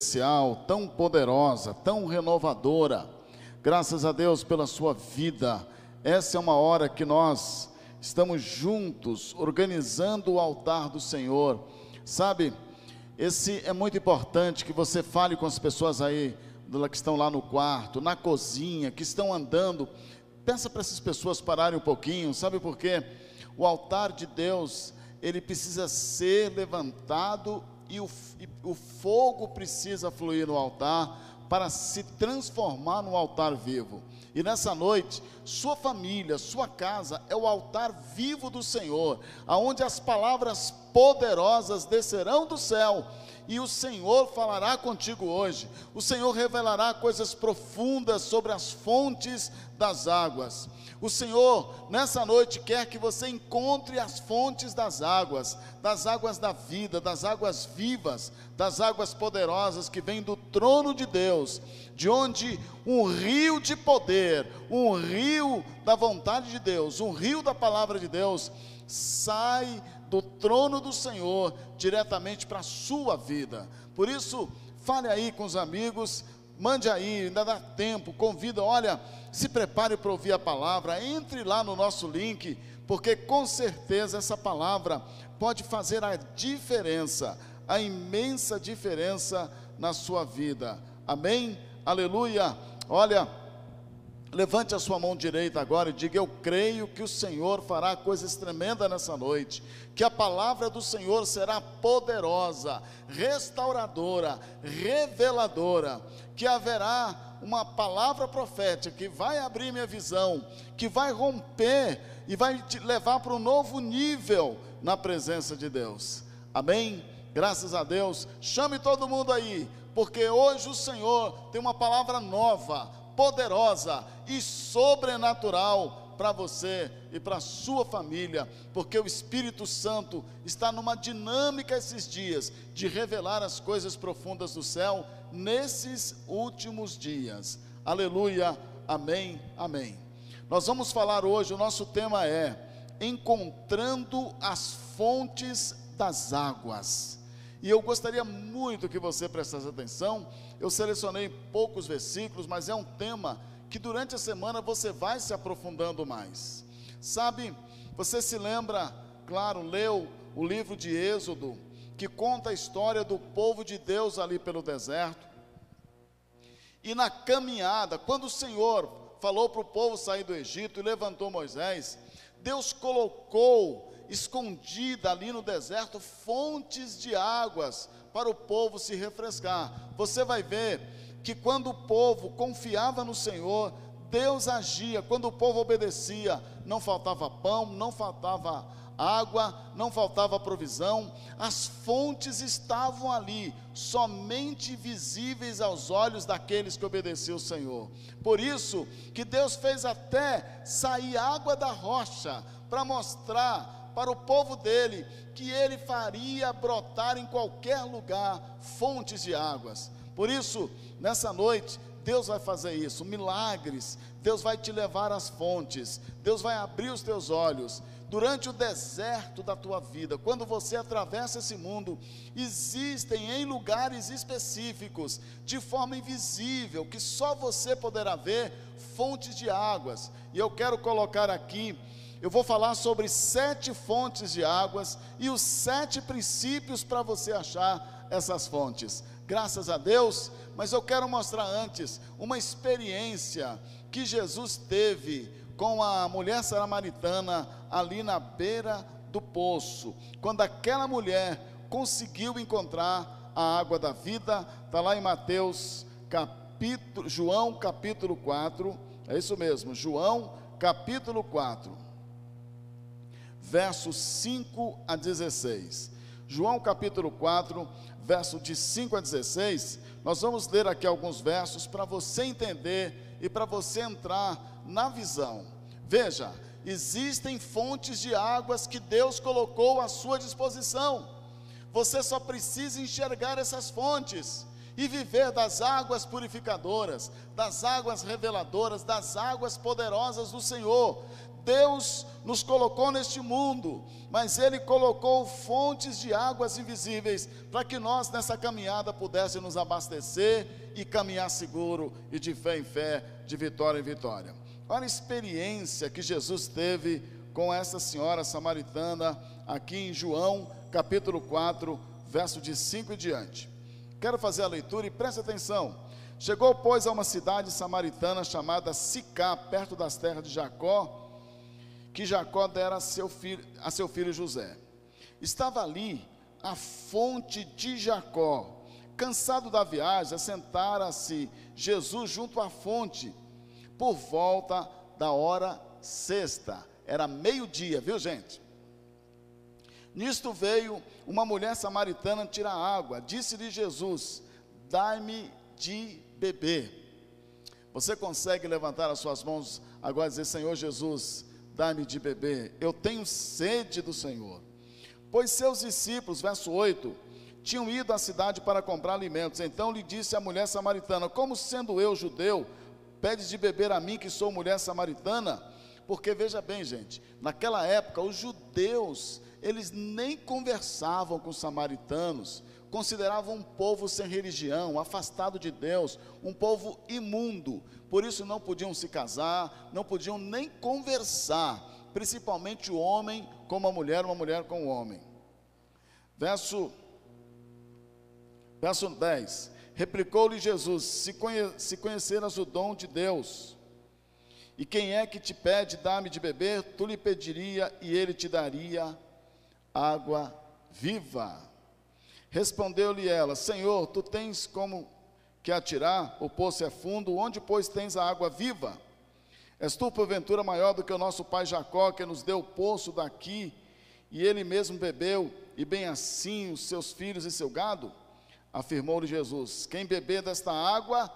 especial, tão poderosa, tão renovadora. Graças a Deus pela sua vida. Essa é uma hora que nós estamos juntos organizando o altar do Senhor. Sabe, esse é muito importante que você fale com as pessoas aí que estão lá no quarto, na cozinha, que estão andando. Peça para essas pessoas pararem um pouquinho, sabe por quê? O altar de Deus, ele precisa ser levantado e o, e o fogo precisa fluir no altar para se transformar no altar vivo. E nessa noite, sua família, sua casa é o altar vivo do Senhor, aonde as palavras poderosas descerão do céu e o Senhor falará contigo hoje. O Senhor revelará coisas profundas sobre as fontes das águas. O Senhor, nessa noite, quer que você encontre as fontes das águas, das águas da vida, das águas vivas, das águas poderosas que vêm do trono de Deus, de onde um rio de poder, um rio da vontade de Deus, um rio da palavra de Deus, sai do trono do Senhor diretamente para a sua vida. Por isso, fale aí com os amigos, mande aí, ainda dá tempo, convida, olha, se prepare para ouvir a palavra, entre lá no nosso link, porque com certeza essa palavra pode fazer a diferença, a imensa diferença na sua vida. Amém? Aleluia. Olha, Levante a sua mão direita agora e diga: Eu creio que o Senhor fará coisas tremendas nessa noite, que a palavra do Senhor será poderosa, restauradora, reveladora, que haverá uma palavra profética que vai abrir minha visão, que vai romper e vai te levar para um novo nível na presença de Deus. Amém? Graças a Deus. Chame todo mundo aí, porque hoje o Senhor tem uma palavra nova poderosa e sobrenatural para você e para a sua família, porque o Espírito Santo está numa dinâmica esses dias de revelar as coisas profundas do céu nesses últimos dias. Aleluia, amém, amém. Nós vamos falar hoje, o nosso tema é Encontrando as fontes das águas. E eu gostaria muito que você prestasse atenção. Eu selecionei poucos versículos, mas é um tema que durante a semana você vai se aprofundando mais. Sabe, você se lembra, claro, leu o livro de Êxodo, que conta a história do povo de Deus ali pelo deserto. E na caminhada, quando o Senhor falou para o povo sair do Egito e levantou Moisés, Deus colocou escondida ali no deserto fontes de águas para o povo se refrescar. Você vai ver que quando o povo confiava no Senhor, Deus agia, quando o povo obedecia, não faltava pão, não faltava água, não faltava provisão, as fontes estavam ali, somente visíveis aos olhos daqueles que obedeciam o Senhor. Por isso que Deus fez até sair água da rocha para mostrar para o povo dele que ele faria brotar em qualquer lugar fontes de águas. Por isso, nessa noite, Deus vai fazer isso, milagres. Deus vai te levar às fontes. Deus vai abrir os teus olhos. Durante o deserto da tua vida, quando você atravessa esse mundo, existem em lugares específicos, de forma invisível, que só você poderá ver, fontes de águas. E eu quero colocar aqui eu vou falar sobre sete fontes de águas e os sete princípios para você achar essas fontes. Graças a Deus, mas eu quero mostrar antes uma experiência que Jesus teve com a mulher samaritana ali na beira do poço. Quando aquela mulher conseguiu encontrar a água da vida, está lá em Mateus capítulo, João capítulo 4, é isso mesmo, João capítulo 4 versos 5 a 16. João capítulo 4, verso de 5 a 16. Nós vamos ler aqui alguns versos para você entender e para você entrar na visão. Veja, existem fontes de águas que Deus colocou à sua disposição. Você só precisa enxergar essas fontes e viver das águas purificadoras, das águas reveladoras, das águas poderosas do Senhor. Deus nos colocou neste mundo, mas Ele colocou fontes de águas invisíveis para que nós nessa caminhada pudéssemos nos abastecer e caminhar seguro e de fé em fé, de vitória em vitória. Olha a experiência que Jesus teve com essa senhora samaritana aqui em João, capítulo 4, verso de 5 e diante. Quero fazer a leitura e preste atenção. Chegou, pois, a uma cidade samaritana chamada Sicá, perto das terras de Jacó, que Jacó dera a seu filho, a seu filho José. Estava ali a fonte de Jacó. Cansado da viagem, assentara-se Jesus junto à fonte, por volta da hora sexta. Era meio-dia, viu gente? Nisto veio uma mulher samaritana tirar água. Disse-lhe Jesus: Dai-me de beber. Você consegue levantar as suas mãos agora e dizer: Senhor Jesus, dai-me de beber. Eu tenho sede do Senhor. Pois seus discípulos, verso 8, tinham ido à cidade para comprar alimentos. Então lhe disse a mulher samaritana: Como sendo eu judeu, pedes de beber a mim, que sou mulher samaritana? Porque veja bem, gente, naquela época os judeus eles nem conversavam com os samaritanos, consideravam um povo sem religião, afastado de Deus, um povo imundo, por isso não podiam se casar, não podiam nem conversar, principalmente o homem com uma mulher, uma mulher com o homem. Verso, verso 10: Replicou-lhe Jesus: se, conhe, se conheceras o dom de Deus, e quem é que te pede, dá-me de beber, tu lhe pediria e ele te daria água viva. Respondeu-lhe ela: Senhor, tu tens como que atirar, o poço é fundo, onde, pois, tens a água viva? És tu, porventura, maior do que o nosso pai Jacó, que nos deu o poço daqui, e ele mesmo bebeu, e bem assim os seus filhos e seu gado? Afirmou-lhe Jesus: Quem beber desta água,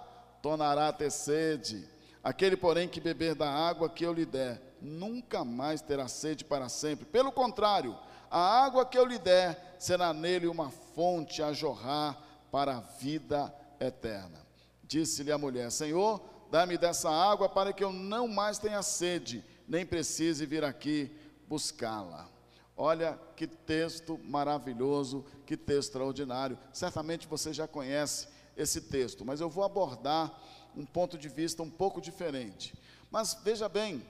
tornará a ter sede. Aquele, porém, que beber da água que eu lhe der, nunca mais terá sede para sempre. Pelo contrário, a água que eu lhe der será nele uma fonte a jorrar para a vida eterna. Disse-lhe a mulher: Senhor, dá-me dessa água para que eu não mais tenha sede, nem precise vir aqui buscá-la. Olha que texto maravilhoso, que texto extraordinário. Certamente você já conhece esse texto, mas eu vou abordar um ponto de vista um pouco diferente. Mas veja bem,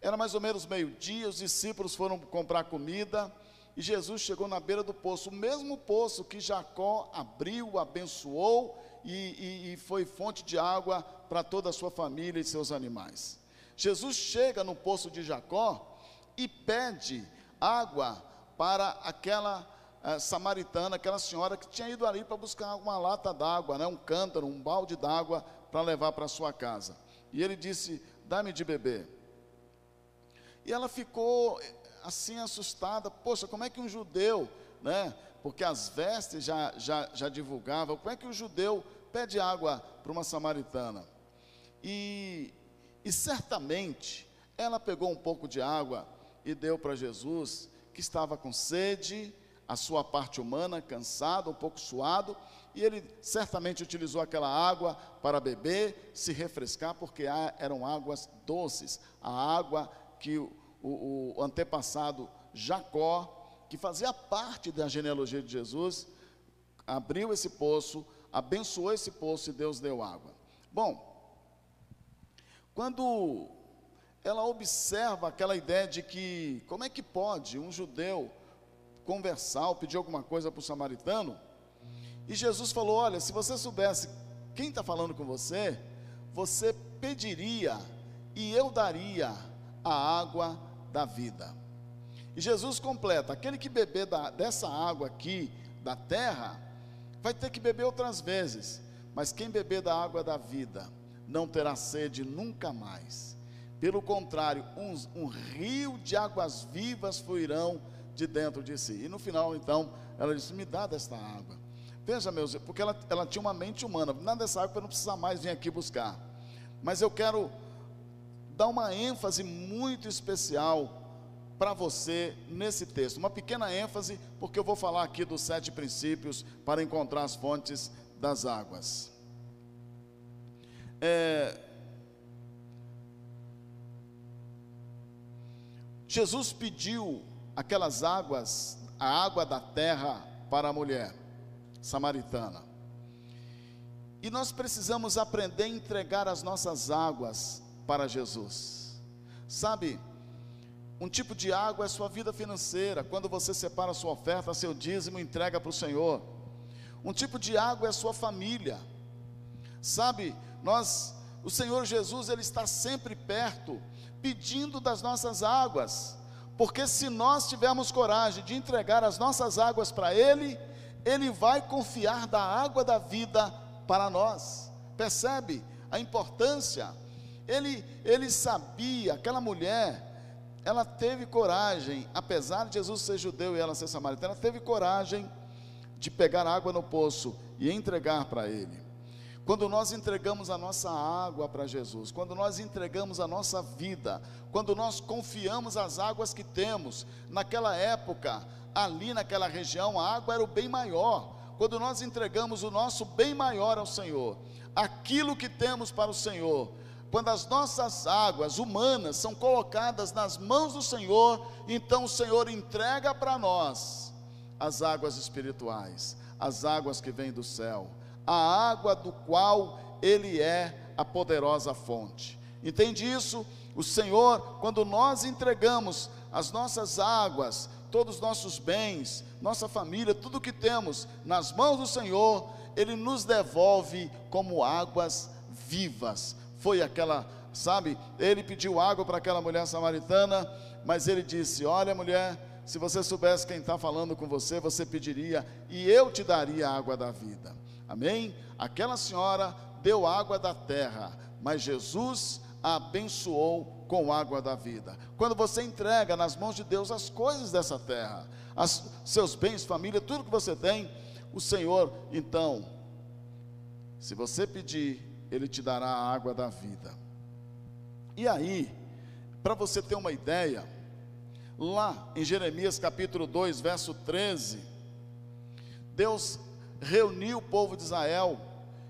era mais ou menos meio-dia, os discípulos foram comprar comida e Jesus chegou na beira do poço, o mesmo poço que Jacó abriu, abençoou e, e, e foi fonte de água para toda a sua família e seus animais. Jesus chega no poço de Jacó e pede água para aquela uh, samaritana, aquela senhora que tinha ido ali para buscar uma lata d'água, né, um cântaro, um balde d'água para levar para sua casa. E ele disse: Dá-me de beber. E ela ficou assim assustada, poxa, como é que um judeu, né? Porque as vestes já, já, já divulgavam, como é que um judeu pede água para uma samaritana? E, e certamente ela pegou um pouco de água e deu para Jesus, que estava com sede, a sua parte humana, cansado, um pouco suado, e ele certamente utilizou aquela água para beber, se refrescar, porque eram águas doces, a água que o, o antepassado Jacó, que fazia parte da genealogia de Jesus, abriu esse poço, abençoou esse poço e Deus deu água. Bom, quando ela observa aquela ideia de que como é que pode um judeu conversar ou pedir alguma coisa para o samaritano, e Jesus falou: Olha, se você soubesse quem está falando com você, você pediria e eu daria a água da vida. E Jesus completa: aquele que beber da, dessa água aqui, da terra, vai ter que beber outras vezes, mas quem beber da água da vida não terá sede nunca mais. Pelo contrário, um, um rio de águas vivas fluirão de dentro de si. E no final, então, ela disse: Me dá desta água. Veja, meus, porque ela, ela tinha uma mente humana, nada dessa água para não precisar mais vir aqui buscar. Mas eu quero dar uma ênfase muito especial para você nesse texto. Uma pequena ênfase, porque eu vou falar aqui dos sete princípios para encontrar as fontes das águas. É, Jesus pediu aquelas águas, a água da terra para a mulher samaritana. E nós precisamos aprender a entregar as nossas águas para Jesus. Sabe, um tipo de água é sua vida financeira, quando você separa sua oferta, seu dízimo, entrega para o Senhor. Um tipo de água é sua família. Sabe, nós, o Senhor Jesus, ele está sempre perto, pedindo das nossas águas. Porque se nós tivermos coragem de entregar as nossas águas para ele, ele vai confiar da água da vida para nós. Percebe a importância? Ele, ele sabia, aquela mulher, ela teve coragem, apesar de Jesus ser judeu e ela ser samaritana, teve coragem de pegar água no poço e entregar para ele. Quando nós entregamos a nossa água para Jesus, quando nós entregamos a nossa vida, quando nós confiamos as águas que temos, naquela época, ali naquela região, a água era o bem maior. Quando nós entregamos o nosso bem maior ao Senhor, aquilo que temos para o Senhor, quando as nossas águas humanas são colocadas nas mãos do Senhor, então o Senhor entrega para nós as águas espirituais, as águas que vêm do céu, a água do qual Ele é a poderosa fonte. Entende isso? O Senhor, quando nós entregamos as nossas águas, todos os nossos bens, nossa família, tudo que temos nas mãos do Senhor, Ele nos devolve como águas vivas. Foi aquela, sabe, ele pediu água para aquela mulher samaritana, mas ele disse: Olha, mulher, se você soubesse quem está falando com você, você pediria e eu te daria a água da vida. Amém? Aquela senhora deu água da terra, mas Jesus a abençoou com água da vida. Quando você entrega nas mãos de Deus as coisas dessa terra, as, seus bens, família, tudo que você tem, o Senhor, então, se você pedir, Ele te dará a água da vida. E aí, para você ter uma ideia, lá em Jeremias capítulo 2, verso 13, Deus reuniu o povo de Israel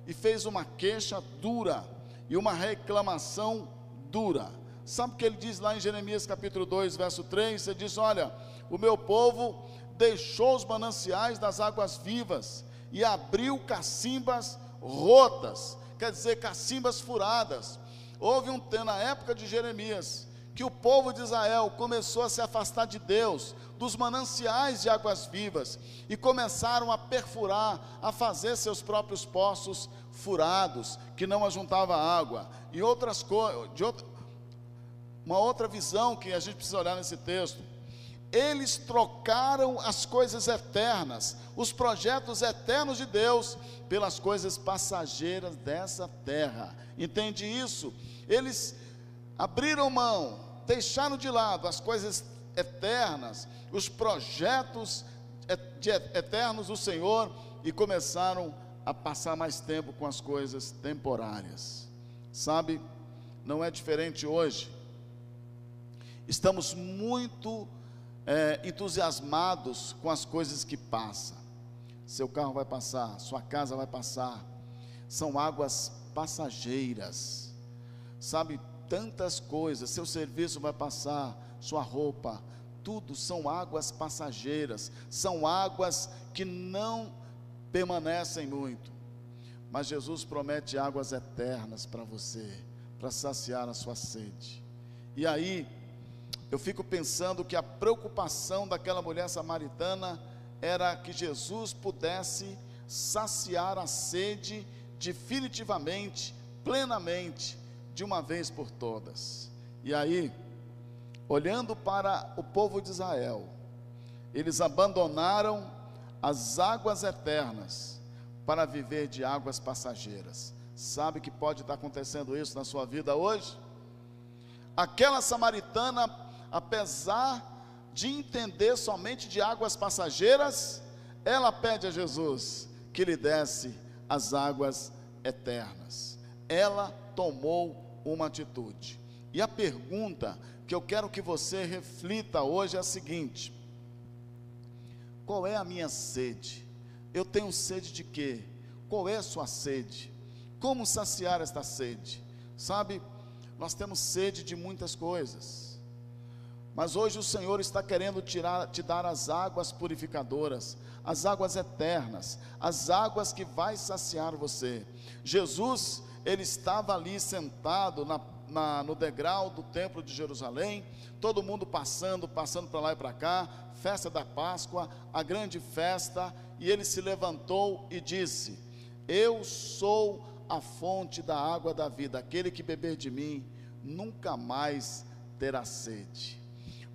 e fez uma queixa dura e uma reclamação dura. Sabe o que ele diz lá em Jeremias capítulo 2, verso 3? Ele diz: Olha, o meu povo deixou os mananciais das águas vivas e abriu cacimbas rotas, quer dizer, cacimbas furadas. Houve um tempo na época de Jeremias que o povo de Israel começou a se afastar de Deus, dos mananciais de águas vivas, e começaram a perfurar, a fazer seus próprios poços furados, que não ajuntava água. E outras coisas, outra, uma outra visão que a gente precisa olhar nesse texto. Eles trocaram as coisas eternas, os projetos eternos de Deus, pelas coisas passageiras dessa terra. Entende isso? Eles abriram mão deixaram de lado as coisas eternas, os projetos eternos do Senhor e começaram a passar mais tempo com as coisas temporárias. Sabe, não é diferente hoje. Estamos muito é, entusiasmados com as coisas que passam. Seu carro vai passar, sua casa vai passar. São águas passageiras. Sabe, tantas coisas, seu serviço vai passar, sua roupa, tudo são águas passageiras, são águas que não permanecem muito. Mas Jesus promete águas eternas para você, para saciar a sua sede. E aí, eu fico pensando que a preocupação daquela mulher samaritana era que Jesus pudesse saciar a sede definitivamente, plenamente, de uma vez por todas. E aí, olhando para o povo de Israel, eles abandonaram as águas eternas para viver de águas passageiras. Sabe que pode estar acontecendo isso na sua vida hoje? Aquela samaritana, apesar de entender somente de águas passageiras, ela pede a Jesus que lhe desse as águas eternas. Ela tomou uma atitude. E a pergunta que eu quero que você reflita hoje é a seguinte: qual é a minha sede? Eu tenho sede de quê? Qual é a sua sede? Como saciar esta sede? Sabe, nós temos sede de muitas coisas. Mas hoje o Senhor está querendo tirar, te dar as águas purificadoras, as águas eternas, as águas que vai saciar você. Jesus, ele estava ali sentado na, na, no degrau do templo de Jerusalém, todo mundo passando, passando para lá e para cá, festa da Páscoa, a grande festa, e ele se levantou e disse: Eu sou a fonte da água da vida, aquele que beber de mim nunca mais terá sede.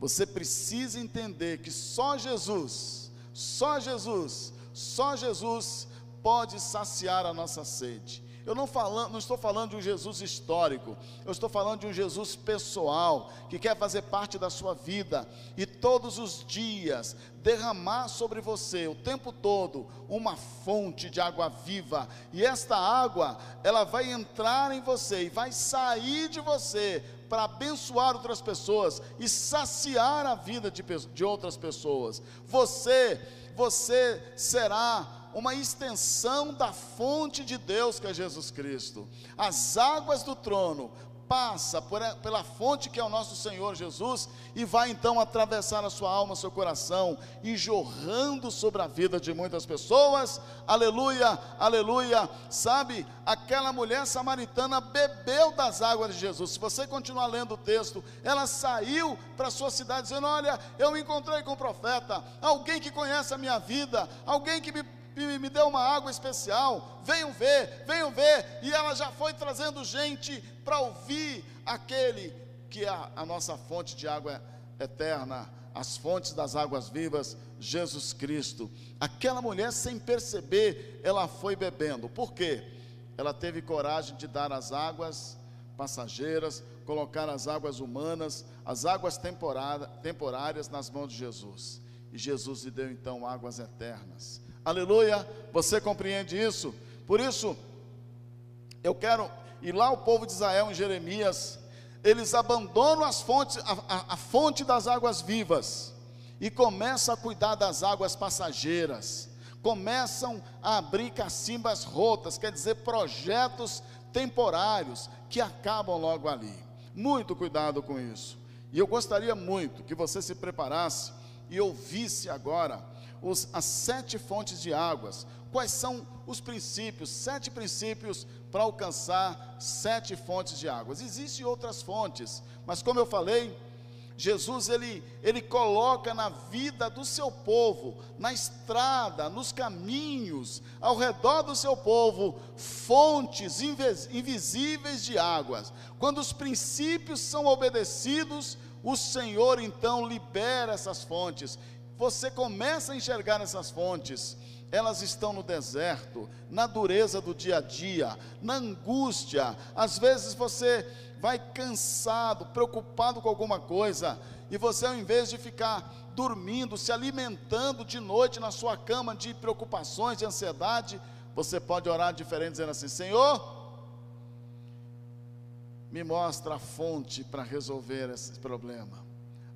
Você precisa entender que só Jesus, só Jesus, só Jesus pode saciar a nossa sede. Eu não, falando, não estou falando de um Jesus histórico, eu estou falando de um Jesus pessoal, que quer fazer parte da sua vida e todos os dias derramar sobre você o tempo todo uma fonte de água viva, e esta água, ela vai entrar em você e vai sair de você para abençoar outras pessoas e saciar a vida de, de outras pessoas. Você, você será uma extensão da fonte de Deus que é Jesus Cristo. As águas do trono passa pela fonte que é o nosso Senhor Jesus e vai então atravessar a sua alma, seu coração e jorrando sobre a vida de muitas pessoas. Aleluia, aleluia. Sabe, aquela mulher samaritana bebeu das águas de Jesus. Se você continuar lendo o texto, ela saiu para sua cidade dizendo: "Olha, eu me encontrei com o profeta, alguém que conhece a minha vida, alguém que me me, deu uma água especial, venham ver, venham ver. E ela já foi trazendo gente para ouvir aquele que é a, a nossa fonte de água eterna, as fontes das águas vivas, Jesus Cristo. Aquela mulher, sem perceber, ela foi bebendo. Por quê? Ela teve coragem de dar as águas passageiras, colocar as águas humanas, as águas temporárias nas mãos de Jesus. E Jesus lhe deu então águas eternas. Aleluia. Você compreende isso? Por isso, eu quero. E lá o povo de Israel em Jeremias, eles abandonam as fontes, a, a, a fonte das águas vivas e começam a cuidar das águas passageiras. Começam a abrir cacimbas rotas, quer dizer, projetos temporários que acabam logo ali. Muito cuidado com isso. E eu gostaria muito que você se preparasse e ouvisse agora os, as sete fontes de águas. Quais são os princípios? Sete princípios para alcançar sete fontes de águas. Existem outras fontes, mas como eu falei, Jesus ele, ele coloca na vida do seu povo, na estrada, nos caminhos, ao redor do seu povo, fontes invisíveis de águas. Quando os princípios são obedecidos, o Senhor então libera essas fontes você começa a enxergar essas fontes, elas estão no deserto, na dureza do dia a dia, na angústia. Às vezes você vai cansado, preocupado com alguma coisa, e você, ao invés de ficar dormindo, se alimentando de noite na sua cama de preocupações, de ansiedade, você pode orar diferente, dizendo assim: Senhor, me mostra a fonte para resolver esse problema.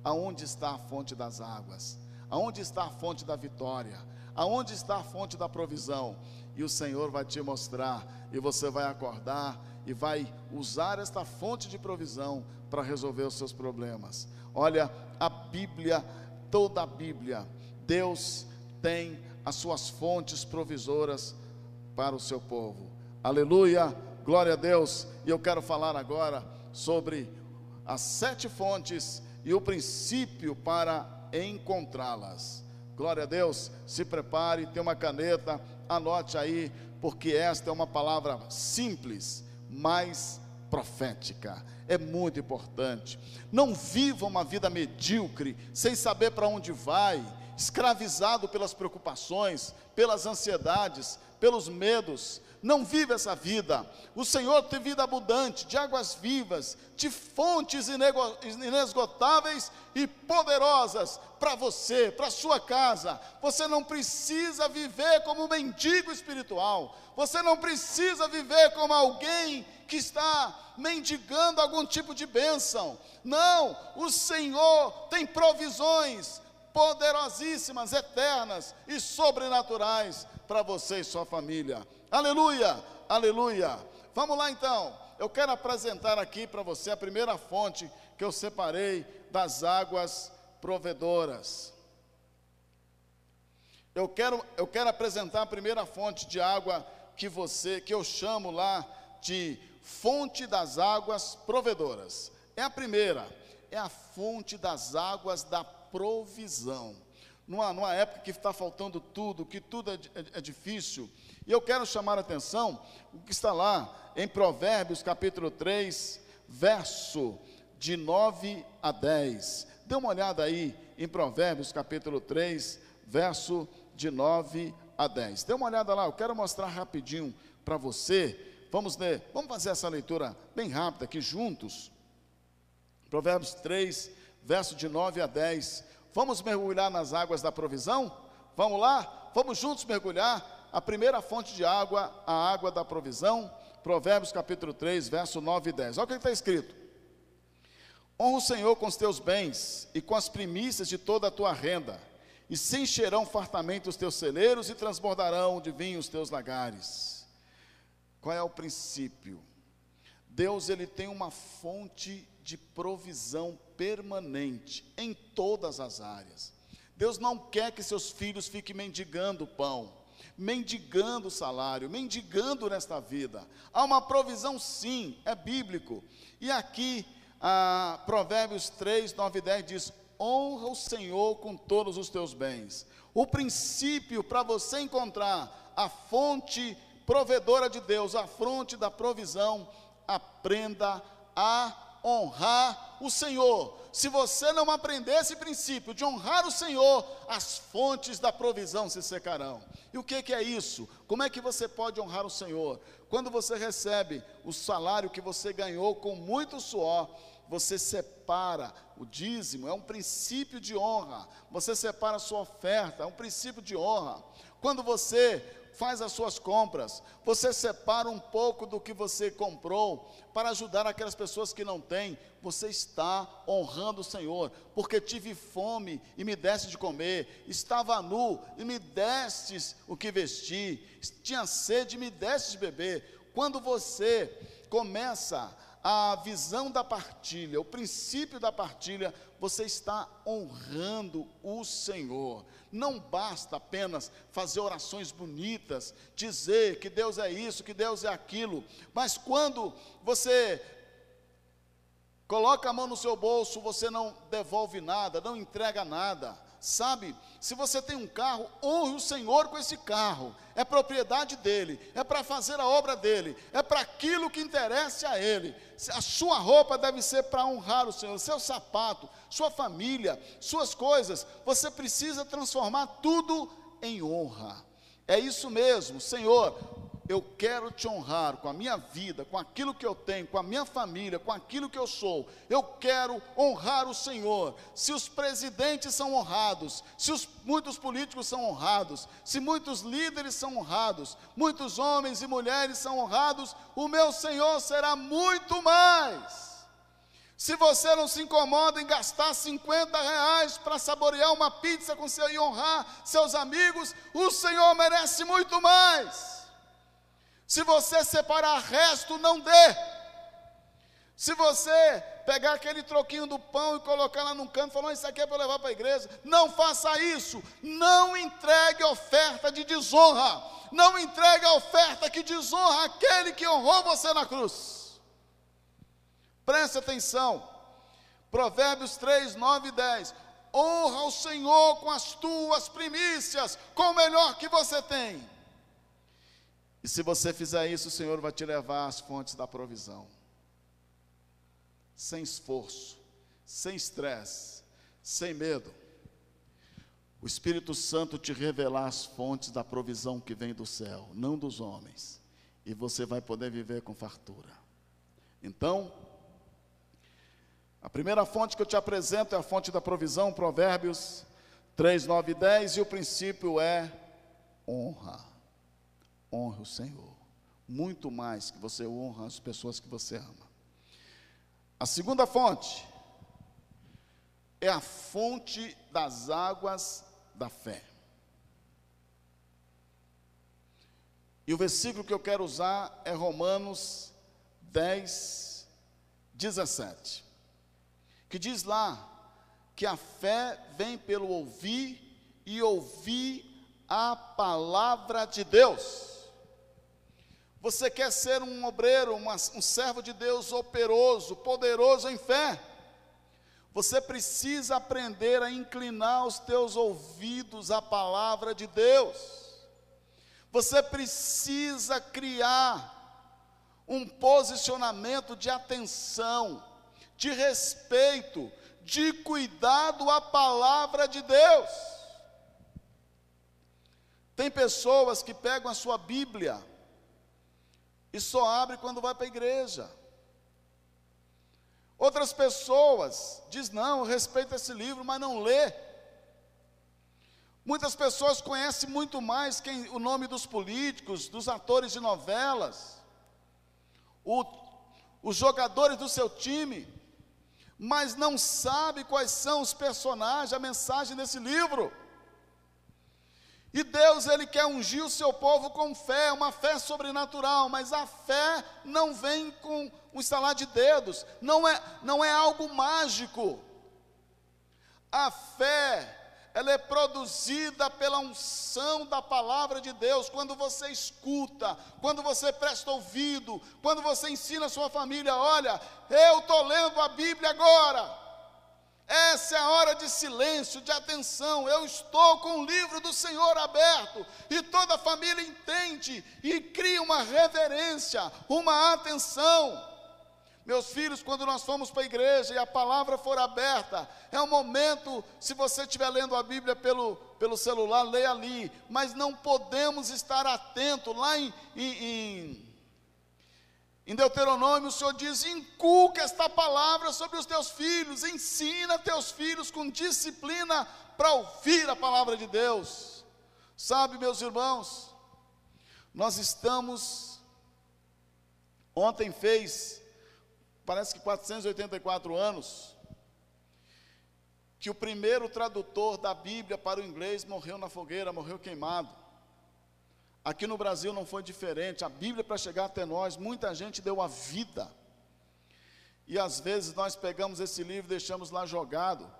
Aonde está a fonte das águas? Aonde está a fonte da vitória? Aonde está a fonte da provisão? E o Senhor vai te mostrar, e você vai acordar e vai usar esta fonte de provisão para resolver os seus problemas. Olha, a Bíblia, toda a Bíblia, Deus tem as suas fontes provisoras para o seu povo. Aleluia, glória a Deus. E eu quero falar agora sobre as sete fontes e o princípio para encontrá-las. Glória a Deus, se prepare, tem uma caneta, anote aí, porque esta é uma palavra simples, mas profética. É muito importante. Não viva uma vida medíocre, sem saber para onde vai, escravizado pelas preocupações, pelas ansiedades, pelos medos. Não vive essa vida. O Senhor tem vida abundante, de águas vivas, de fontes inesgotáveis e poderosas para você, para sua casa. Você não precisa viver como um mendigo espiritual. Você não precisa viver como alguém que está mendigando algum tipo de bênção. Não, o Senhor tem provisões poderosíssimas, eternas e sobrenaturais para você e sua família. Aleluia, aleluia. Vamos lá então. Eu quero apresentar aqui para você a primeira fonte que eu separei das águas provedoras. Eu quero, eu quero apresentar a primeira fonte de água que você, que eu chamo lá de fonte das águas provedoras. É a primeira, é a fonte das águas da provisão. Numa, numa época que está faltando tudo, que tudo é, é, é difícil, e eu quero chamar a atenção o que está lá em Provérbios capítulo 3, verso de 9 a 10. Dê uma olhada aí em Provérbios capítulo 3, verso de 9 a 10. Dê uma olhada lá, eu quero mostrar rapidinho para você. Vamos ler, vamos fazer essa leitura bem rápida aqui juntos. Provérbios 3, verso de 9 a 10. Vamos mergulhar nas águas da provisão? Vamos lá? Vamos juntos mergulhar? A primeira fonte de água, a água da provisão. Provérbios capítulo 3, verso 9 e 10. Olha o que está escrito. Honra o Senhor com os teus bens e com as primícias de toda a tua renda, e se encherão fartamente os teus celeiros e transbordarão de vinho os teus lagares. Qual é o princípio? Deus ele tem uma fonte de provisão permanente em todas as áreas. Deus não quer que seus filhos fiquem mendigando pão, mendigando salário, mendigando nesta vida. Há uma provisão sim, é bíblico. E aqui ah, Provérbios 3, 9 e 10 diz: honra o Senhor com todos os teus bens. O princípio para você encontrar a fonte provedora de Deus, a fonte da provisão, aprenda a honrar o Senhor. Se você não aprender esse princípio de honrar o Senhor, as fontes da provisão se secarão. E o que, que é isso? Como é que você pode honrar o Senhor? Quando você recebe o salário que você ganhou com muito suor, você separa o dízimo, é um princípio de honra. Você separa a sua oferta, é um princípio de honra. Quando você faz as suas compras, você separa um pouco do que você comprou para ajudar aquelas pessoas que não têm, você está honrando o Senhor, porque tive fome e me deste de comer, estava nu e me destes o que vestir, tinha sede e me deste de beber. Quando você começa a visão da partilha, o princípio da partilha, você está honrando o Senhor. Não basta apenas fazer orações bonitas, dizer que Deus é isso, que Deus é aquilo, mas quando você coloca a mão no seu bolso, você não devolve nada, não entrega nada. Sabe, se você tem um carro, honre o Senhor com esse carro. É propriedade dele, é para fazer a obra dele, é para aquilo que interessa a ele. A sua roupa deve ser para honrar o Senhor, seu sapato, sua família, suas coisas. Você precisa transformar tudo em honra. É isso mesmo, Senhor eu quero te honrar com a minha vida, com aquilo que eu tenho, com a minha família, com aquilo que eu sou. Eu quero honrar o Senhor. Se os presidentes são honrados, se os, muitos políticos são honrados, se muitos líderes são honrados, muitos homens e mulheres são honrados, o meu Senhor será muito mais. Se você não se incomoda em gastar 50 reais para saborear uma pizza com seu e honrar seus amigos, o Senhor merece muito mais. Se você separar resto, não dê. Se você pegar aquele troquinho do pão e colocar lá num canto, falando isso aqui é para levar para a igreja, não faça isso. Não entregue oferta de desonra. Não entregue a oferta que desonra aquele que honrou você na cruz. Preste atenção. Provérbios 3, 9 e 10. Honra o Senhor com as tuas primícias, com o melhor que você tem e se você fizer isso, o Senhor vai te levar às fontes da provisão. Sem esforço, sem estresse, sem medo. O Espírito Santo te revelar as fontes da provisão que vem do céu, não dos homens. E você vai poder viver com fartura. Então, a primeira fonte que eu te apresento é a fonte da provisão, Provérbios 3, 9 e 10, e o princípio é honra honre o Senhor, muito mais que você honra as pessoas que você ama. A segunda fonte é a fonte das águas da fé. E o versículo que eu quero usar é Romanos 10, 17. que diz lá que a fé vem pelo ouvir e ouvir a palavra de Deus. Você quer ser um obreiro, uma, um servo de Deus operoso, poderoso em fé? Você precisa aprender a inclinar os teus ouvidos à palavra de Deus. Você precisa criar um posicionamento de atenção, de respeito, de cuidado à palavra de Deus. Tem pessoas que pegam a sua Bíblia e só abre quando vai para a igreja. Outras pessoas diz não, eu respeito esse livro, mas não lê. Muitas pessoas conhecem muito mais quem, o nome dos políticos, dos atores de novelas, o, os jogadores do seu time, mas não sabe quais são os personagens, a mensagem desse livro. E Deus, Ele quer ungir o seu povo com fé, uma fé sobrenatural, mas a fé não vem com um estalar de dedos, não é, não é algo mágico. A fé, ela é produzida pela unção da palavra de Deus, quando você escuta, quando você presta ouvido, quando você ensina a sua família, olha, eu estou lendo a Bíblia agora, essa é a hora de silêncio, de atenção. Eu estou com o livro do Senhor aberto e toda a família entende e cria uma reverência, uma atenção. Meus filhos, quando nós formos para a igreja e a palavra for aberta, é um momento, se você estiver lendo a Bíblia pelo, pelo celular, leia ali, mas não podemos estar atento lá em, em, em em Deuteronômio, o Senhor diz: inculca esta palavra sobre os teus filhos, ensina teus filhos com disciplina para ouvir a palavra de Deus. Sabe, meus irmãos, nós estamos. Ontem fez, parece que 484 anos, que o primeiro tradutor da Bíblia para o inglês morreu na fogueira, morreu queimado. Aqui no Brasil não foi diferente. A Bíblia, para chegar até nós, muita gente deu a vida. E às vezes nós pegamos esse livro e deixamos lá jogado.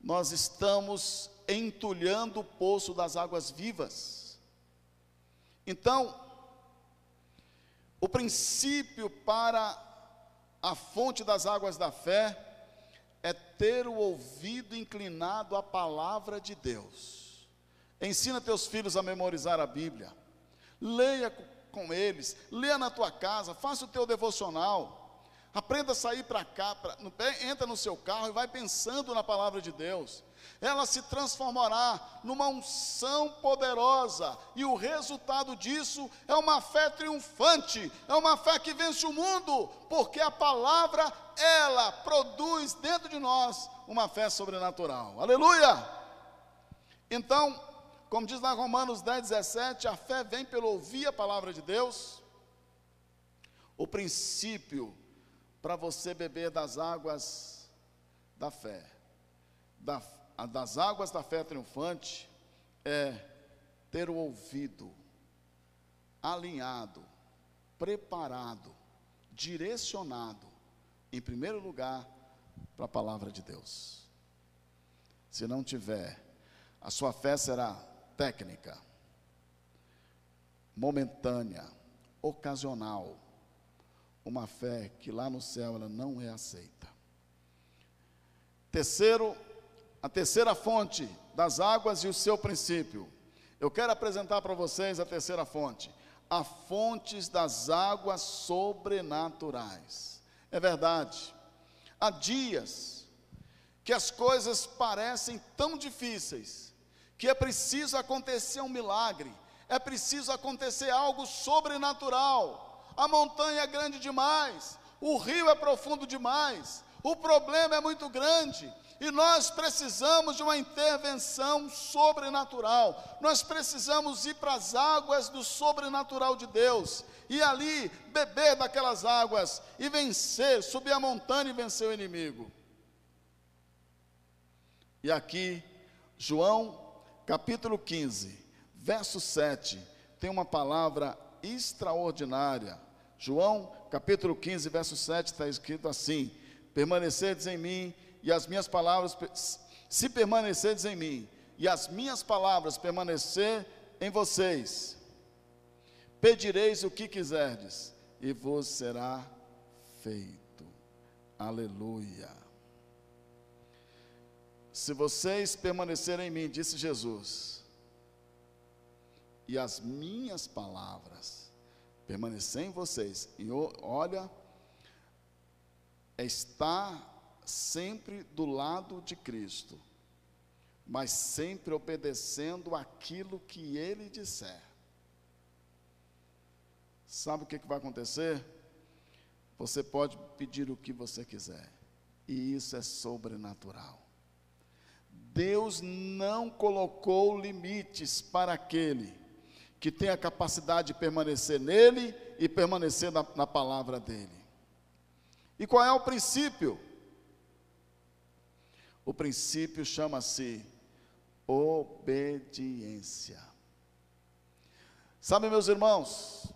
Nós estamos entulhando o poço das águas vivas. Então, o princípio para a fonte das águas da fé é ter o ouvido inclinado à palavra de Deus. Ensina teus filhos a memorizar a Bíblia. Leia com eles, leia na tua casa, faça o teu devocional. Aprenda a sair para cá, pra, entra no seu carro e vai pensando na palavra de Deus. Ela se transformará numa unção poderosa, e o resultado disso é uma fé triunfante, é uma fé que vence o mundo, porque a palavra, ela produz dentro de nós uma fé sobrenatural. Aleluia! Então, como diz lá Romanos 10, 17, a fé vem pelo ouvir a palavra de Deus. O princípio para você beber das águas da fé, da, das águas da fé triunfante, é ter o ouvido alinhado, preparado, direcionado, em primeiro lugar, para a palavra de Deus. Se não tiver, a sua fé será técnica, momentânea, ocasional, uma fé que lá no céu ela não é aceita. Terceiro, a terceira fonte das águas e o seu princípio. Eu quero apresentar para vocês a terceira fonte, a fontes das águas sobrenaturais. É verdade. Há dias que as coisas parecem tão difíceis que é preciso acontecer um milagre, é preciso acontecer algo sobrenatural. A montanha é grande demais, o rio é profundo demais, o problema é muito grande, e nós precisamos de uma intervenção sobrenatural. Nós precisamos ir para as águas do sobrenatural de Deus e ali beber daquelas águas e vencer, subir a montanha e vencer o inimigo. E aqui, João capítulo 15, verso 7, tem uma palavra extraordinária. João, capítulo 15, verso 7, está escrito assim: permanecerdes em mim e as minhas palavras, se permanecerdes em mim e as minhas palavras permanecer em vocês, pedireis o que quiserdes e vos será feito. Aleluia. Se vocês permanecerem em mim, disse Jesus, e as minhas palavras permanecerem em vocês, e olha, é estar sempre do lado de Cristo, mas sempre obedecendo aquilo que Ele disser. Sabe o que, que vai acontecer? Você pode pedir o que você quiser, e isso é sobrenatural. Deus não colocou limites para aquele que tem a capacidade de permanecer nele e permanecer na, na palavra dele. E qual é o princípio? O princípio chama-se obediência. Sabe, meus irmãos,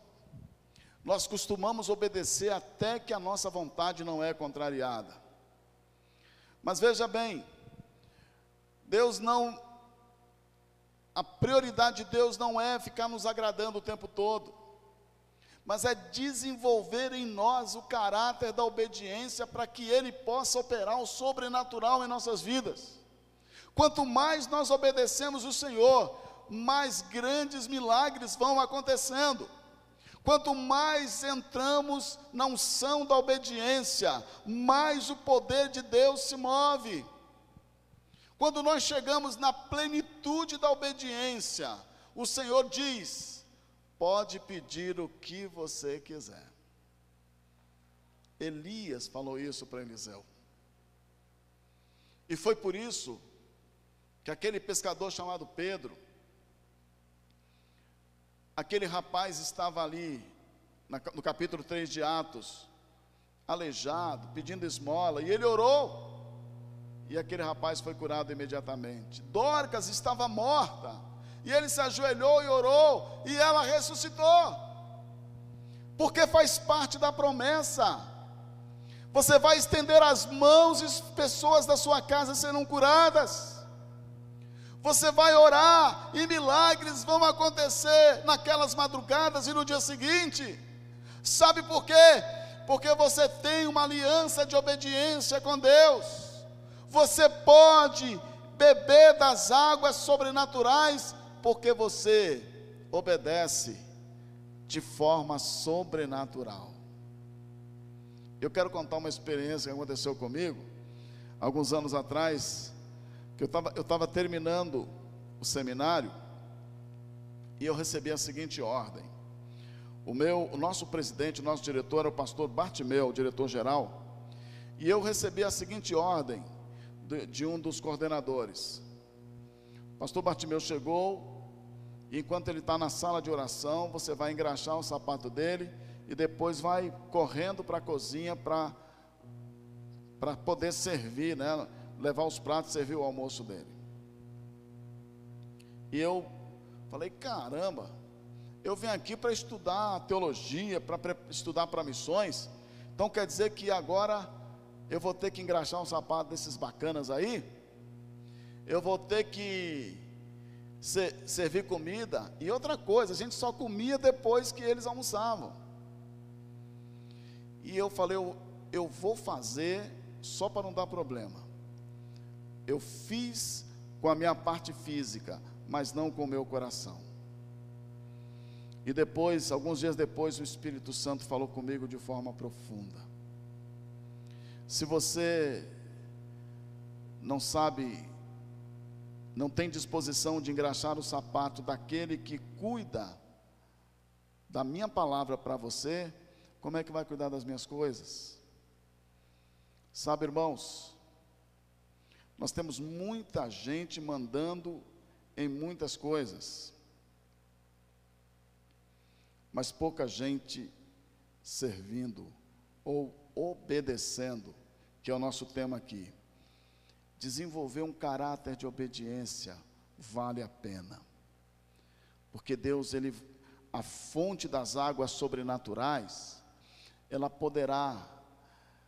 nós costumamos obedecer até que a nossa vontade não é contrariada. Mas veja bem, Deus não, a prioridade de Deus não é ficar nos agradando o tempo todo mas é desenvolver em nós o caráter da obediência para que Ele possa operar o sobrenatural em nossas vidas. Quanto mais nós obedecemos o Senhor, mais grandes milagres vão acontecendo. Quanto mais entramos na unção da obediência, mais o poder de Deus se move. Quando nós chegamos na plenitude da obediência, o Senhor diz: pode pedir o que você quiser. Elias falou isso para Eliseu. E foi por isso que aquele pescador chamado Pedro, aquele rapaz estava ali, no capítulo 3 de Atos, aleijado, pedindo esmola, e ele orou, e aquele rapaz foi curado imediatamente. Dorcas estava morta, e ele se ajoelhou e orou, e ela ressuscitou. Porque faz parte da promessa. Você vai estender as mãos e pessoas da sua casa serão curadas. Você vai orar e milagres vão acontecer naquelas madrugadas e no dia seguinte. Sabe por quê? Porque você tem uma aliança de obediência com Deus. Você pode beber das águas sobrenaturais porque você obedece de forma sobrenatural. Eu quero contar uma experiência que aconteceu comigo, alguns anos atrás, que eu estava eu tava terminando o seminário, e eu recebi a seguinte ordem. O meu, o nosso presidente, o nosso diretor era o pastor Bartimeu, diretor-geral, e eu recebi a seguinte ordem de, um dos coordenadores. O pastor Bartimeu chegou enquanto ele está na sala de oração, você vai engraxar o sapato dele e depois vai correndo para a cozinha para poder servir, né? levar os pratos, servir o almoço dele. E eu falei: caramba, eu vim aqui para estudar teologia, para estudar para missões, então quer dizer que agora eu vou ter que engraxar um sapato desses bacanas aí? Eu vou ter que servir comida. E outra coisa, a gente só comia depois que eles almoçavam. E eu falei, eu, eu vou fazer só para não dar problema. Eu fiz com a minha parte física, mas não com o meu coração. E depois, alguns dias depois, o Espírito Santo falou comigo de forma profunda. Se você não sabe não tem disposição de engraxar o sapato daquele que cuida da minha palavra para você, como é que vai cuidar das minhas coisas? Sabe, irmãos, nós temos muita gente mandando em muitas coisas, mas pouca gente servindo ou obedecendo, que é o nosso tema aqui desenvolver um caráter de obediência vale a pena. Porque Deus, ele a fonte das águas sobrenaturais, ela poderá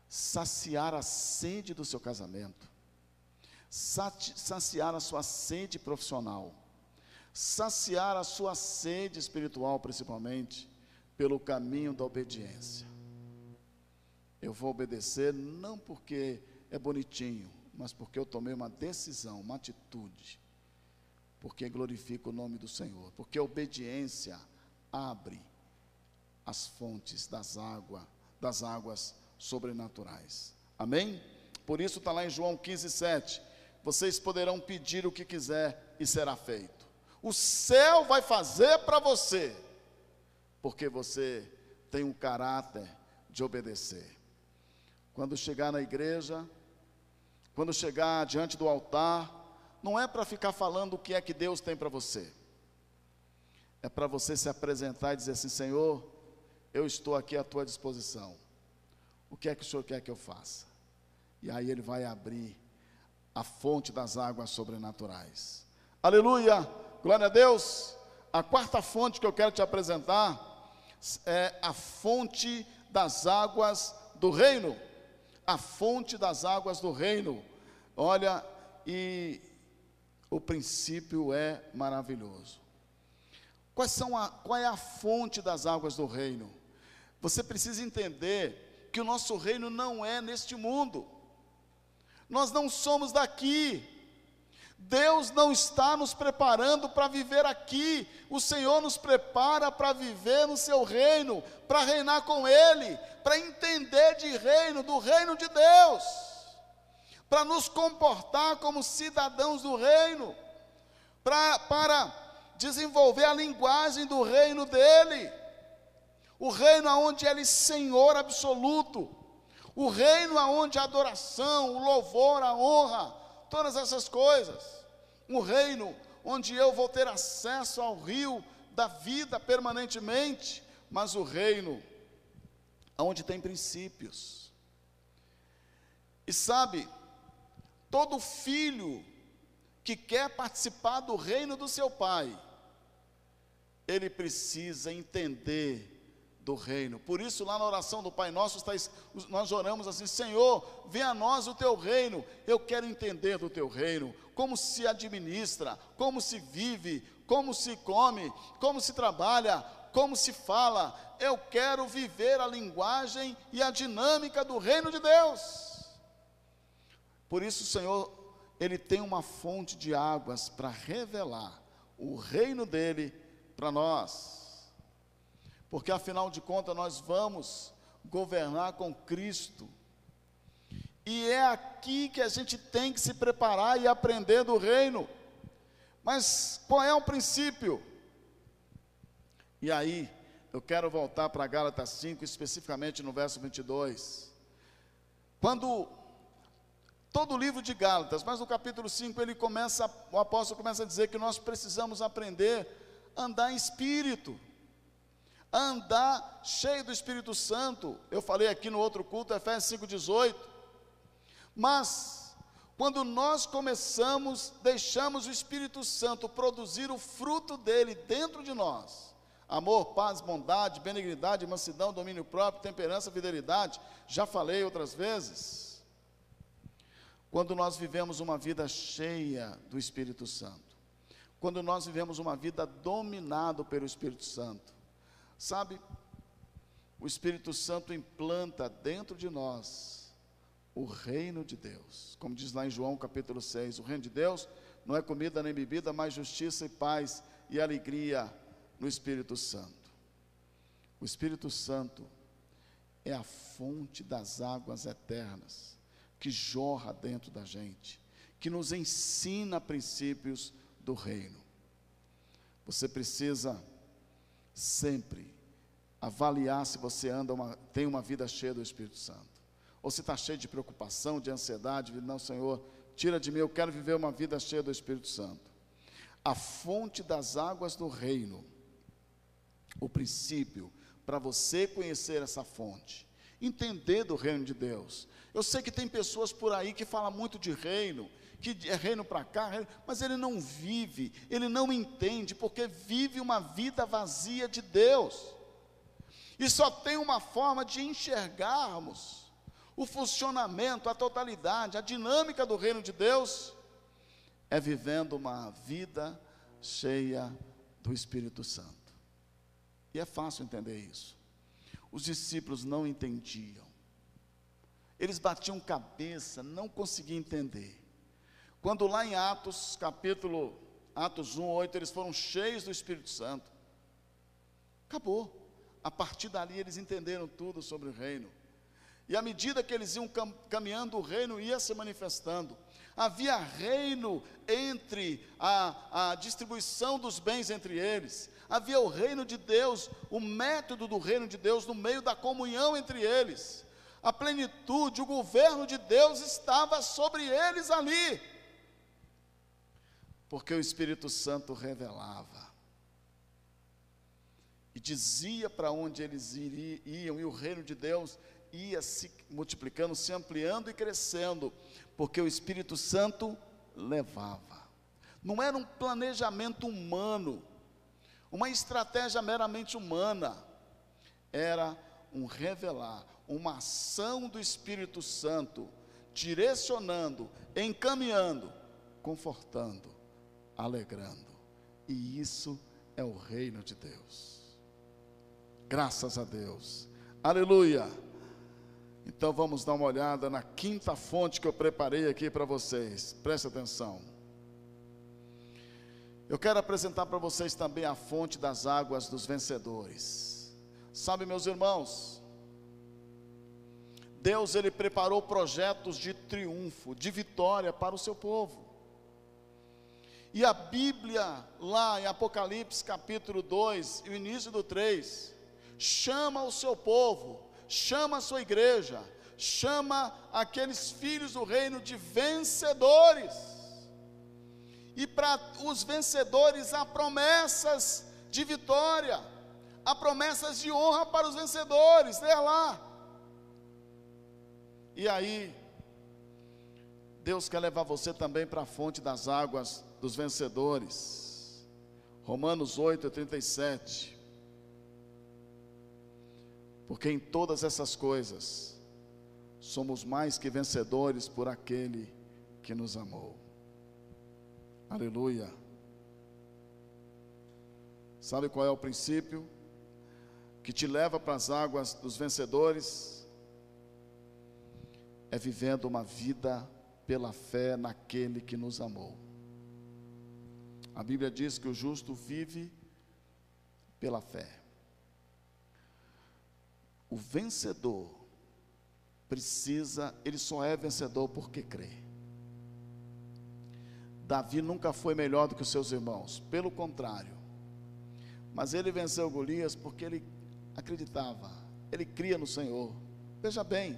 saciar a sede do seu casamento, saciar a sua sede profissional, saciar a sua sede espiritual, principalmente, pelo caminho da obediência. Eu vou obedecer não porque é bonitinho, mas porque eu tomei uma decisão, uma atitude, porque glorifico o nome do Senhor, porque a obediência abre as fontes das águas, das águas sobrenaturais. Amém? Por isso está lá em João 15, 7. Vocês poderão pedir o que quiser e será feito. O céu vai fazer para você, porque você tem um caráter de obedecer. Quando chegar na igreja, quando chegar diante do altar, não é para ficar falando o que é que Deus tem para você. É para você se apresentar e dizer assim: Senhor, eu estou aqui à tua disposição. O que é que o Senhor quer que eu faça? E aí ele vai abrir a fonte das águas sobrenaturais. Aleluia! Glória a Deus! A quarta fonte que eu quero te apresentar é a fonte das águas do reino. A fonte das águas do reino. Olha, e o princípio é maravilhoso. Quais são a, qual é a fonte das águas do reino? Você precisa entender que o nosso reino não é neste mundo. Nós não somos daqui. Deus não está nos preparando para viver aqui. O Senhor nos prepara para viver no seu reino, para reinar com Ele, para entender de reino, do reino de Deus, para nos comportar como cidadãos do reino, pra, para desenvolver a linguagem do reino dEle o reino aonde Ele é Senhor absoluto, o reino aonde a adoração, o louvor, a honra, todas essas coisas, um reino onde eu vou ter acesso ao rio da vida permanentemente, mas o reino onde tem princípios. E sabe, todo filho que quer participar do reino do seu pai, ele precisa entender do reino. Por isso, lá na oração do Pai Nosso, nós oramos assim: Senhor, venha a nós o teu reino. Eu quero entender do teu reino, como se administra, como se vive, como se come, como se trabalha, como se fala. Eu quero viver a linguagem e a dinâmica do reino de Deus. Por isso, o Senhor, Ele tem uma fonte de águas para revelar o reino dele para nós porque afinal de contas nós vamos governar com Cristo. E é aqui que a gente tem que se preparar e aprender do reino. Mas qual é o princípio? E aí, eu quero voltar para Gálatas 5, especificamente no verso 22. Quando todo o livro de Gálatas, mas no capítulo 5 ele começa, o apóstolo começa a dizer que nós precisamos aprender a andar em espírito andar cheio do Espírito Santo. Eu falei aqui no outro culto, Efésios 5,18. Mas, quando nós começamos, deixamos o Espírito Santo produzir o fruto dele dentro de nós, amor, paz, bondade, benignidade, mansidão, domínio próprio, temperança, fidelidade, já falei outras vezes. Quando nós vivemos uma vida cheia do Espírito Santo, quando nós vivemos uma vida dominado pelo Espírito Santo, Sabe, o Espírito Santo implanta dentro de nós o reino de Deus. Como diz lá em João capítulo 6, o reino de Deus não é comida nem bebida, mas justiça e paz e alegria no Espírito Santo. O Espírito Santo é a fonte das águas eternas que jorra dentro da gente, que nos ensina princípios do reino. Você precisa sempre avaliar se você anda uma, tem uma vida cheia do Espírito Santo. Ou se está cheio de preocupação, de ansiedade, não, Senhor, tira de mim, eu quero viver uma vida cheia do Espírito Santo. A fonte das águas do reino, o princípio, para você conhecer essa fonte, entender do reino de Deus. Eu sei que tem pessoas por aí que falam muito de reino, que é reino para cá, mas ele não vive, ele não entende, porque vive uma vida vazia de Deus. E só tem uma forma de enxergarmos o funcionamento, a totalidade, a dinâmica do reino de Deus é vivendo uma vida cheia do Espírito Santo. E é fácil entender isso. Os discípulos não entendiam. Eles batiam cabeça, não conseguiam entender. Quando lá em Atos, capítulo Atos 1, 8, eles foram cheios do Espírito Santo. Acabou. A partir dali eles entenderam tudo sobre o reino. E à medida que eles iam cam caminhando, o reino ia se manifestando. Havia reino entre a, a distribuição dos bens entre eles. Havia o reino de Deus, o método do reino de Deus no meio da comunhão entre eles. A plenitude, o governo de Deus estava sobre eles ali. Porque o Espírito Santo revelava e dizia para onde eles iriam, e o reino de Deus ia se multiplicando, se ampliando e crescendo, porque o Espírito Santo levava. Não era um planejamento humano, uma estratégia meramente humana, era um revelar, uma ação do Espírito Santo, direcionando, encaminhando, confortando, alegrando. E isso é o reino de Deus. Graças a Deus. Aleluia. Então vamos dar uma olhada na quinta fonte que eu preparei aqui para vocês. Preste atenção. Eu quero apresentar para vocês também a fonte das águas dos vencedores. Sabe, meus irmãos, Deus ele preparou projetos de triunfo, de vitória para o seu povo. E a Bíblia, lá em Apocalipse capítulo 2, e o início do 3, chama o seu povo chama a sua igreja, chama aqueles filhos do reino de vencedores. E para os vencedores há promessas de vitória, há promessas de honra para os vencedores, lê lá. E aí, Deus quer levar você também para a fonte das águas dos vencedores. Romanos 8, 37 porque em todas essas coisas somos mais que vencedores por aquele que nos amou. Aleluia. Sabe qual é o princípio que te leva para as águas dos vencedores? É vivendo uma vida pela fé naquele que nos amou. A Bíblia diz que o justo vive pela fé. O vencedor precisa, ele só é vencedor porque crê. Davi nunca foi melhor do que os seus irmãos, pelo contrário. Mas ele venceu Golias porque ele acreditava, ele cria no Senhor. Veja bem,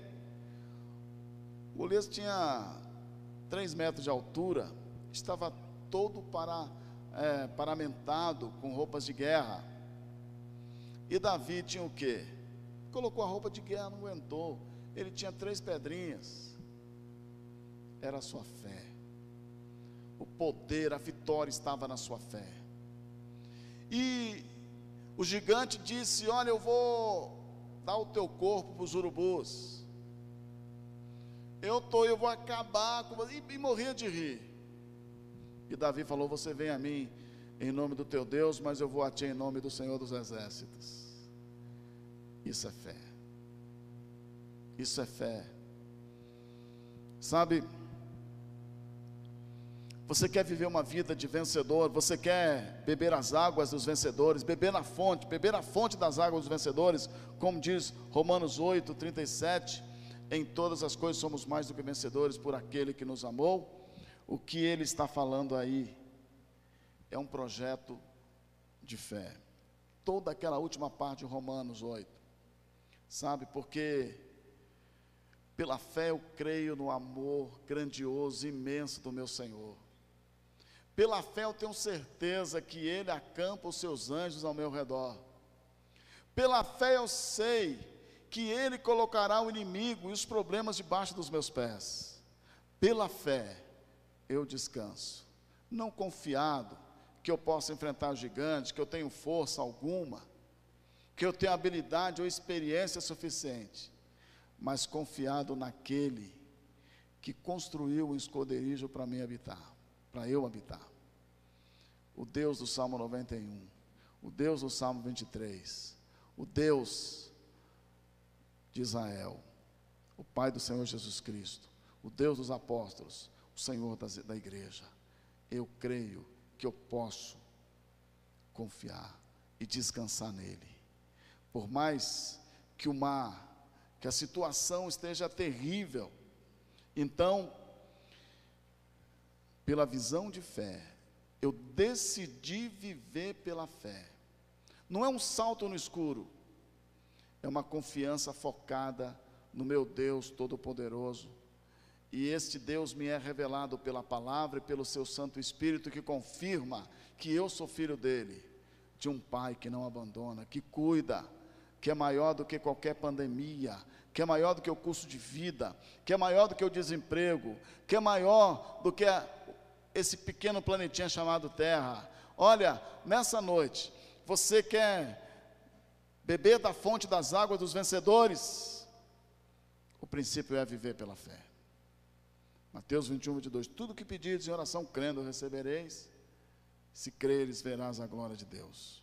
Golias tinha três metros de altura, estava todo para, é, paramentado com roupas de guerra. E Davi tinha o quê? Colocou a roupa de guerra, não aguentou. Ele tinha três pedrinhas. Era a sua fé. O poder, a vitória estava na sua fé. E o gigante disse: Olha, eu vou dar o teu corpo para os urubus. Eu tô, eu vou acabar com você. E, e morria de rir. E Davi falou: Você vem a mim em nome do teu Deus, mas eu vou a ti em nome do Senhor dos Exércitos. Isso é fé. Isso é fé. Sabe, você quer viver uma vida de vencedor, você quer beber as águas dos vencedores, beber na fonte, beber a fonte das águas dos vencedores, como diz Romanos 8, 37, em todas as coisas somos mais do que vencedores por aquele que nos amou. O que ele está falando aí é um projeto de fé. Toda aquela última parte de Romanos 8 sabe? Porque pela fé eu creio no amor grandioso, imenso do meu Senhor. Pela fé eu tenho certeza que Ele acampa os seus anjos ao meu redor. Pela fé eu sei que Ele colocará o inimigo e os problemas debaixo dos meus pés. Pela fé eu descanso, não confiado que eu possa enfrentar gigante, que eu tenho força alguma, que eu tenho habilidade ou experiência suficiente, mas confiado naquele que construiu um esconderijo para mim habitar, para eu habitar. O Deus do Salmo 91, o Deus do Salmo 23, o Deus de Israel, o Pai do Senhor Jesus Cristo, o Deus dos apóstolos, Senhor da igreja. Eu creio que eu posso confiar e descansar nele. Por mais que o mar, que a situação esteja terrível, então, pela visão de fé, eu decidi viver pela fé. Não é um salto no escuro, é uma confiança focada no meu Deus Todo-Poderoso. E este Deus me é revelado pela palavra e pelo seu Santo Espírito que confirma que eu sou filho dele, de um pai que não abandona, que cuida, que é maior do que qualquer pandemia, que é maior do que o custo de vida, que é maior do que o desemprego, que é maior do que a, esse pequeno planetinha chamado Terra. Olha, nessa noite, você quer beber da fonte das águas dos vencedores? O princípio é viver pela fé. Mateus 21, 22. Tudo que pedires em oração, crendo, recebereis. Se creres, verás a glória de Deus.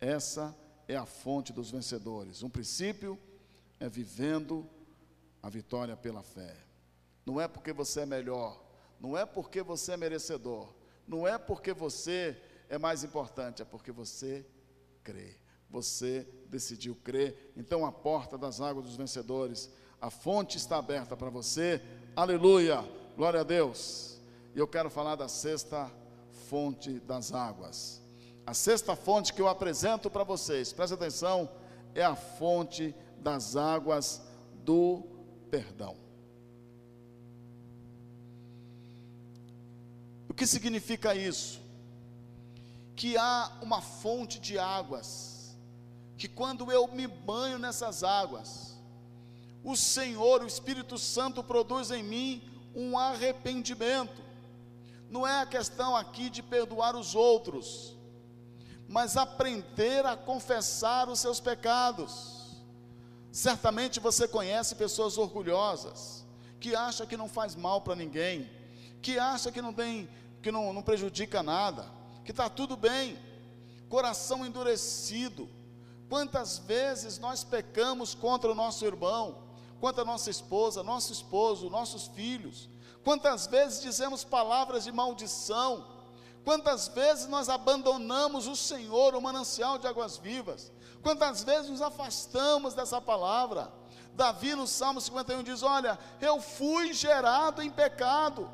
Essa é a fonte dos vencedores. Um princípio é vivendo a vitória pela fé. Não é porque você é melhor, não é porque você é merecedor, não é porque você é mais importante, é porque você crê. Você decidiu crer. Então a porta das águas dos vencedores, a fonte está aberta para você. Aleluia! Glória a Deus. E eu quero falar da sexta fonte das águas. A sexta fonte que eu apresento para vocês, presta atenção, é a fonte das águas do perdão. O que significa isso? Que há uma fonte de águas, que quando eu me banho nessas águas, o Senhor, o Espírito Santo, produz em mim um arrependimento. Não é a questão aqui de perdoar os outros, mas aprender a confessar os seus pecados. Certamente você conhece pessoas orgulhosas, que acha que não faz mal para ninguém, que acha que não tem, que não, não prejudica nada, que está tudo bem, coração endurecido. Quantas vezes nós pecamos contra o nosso irmão, contra a nossa esposa, nosso esposo, nossos filhos? Quantas vezes dizemos palavras de maldição? Quantas vezes nós abandonamos o Senhor, o manancial de águas vivas? Quantas vezes nos afastamos dessa palavra? Davi no Salmo 51 diz: Olha, eu fui gerado em pecado.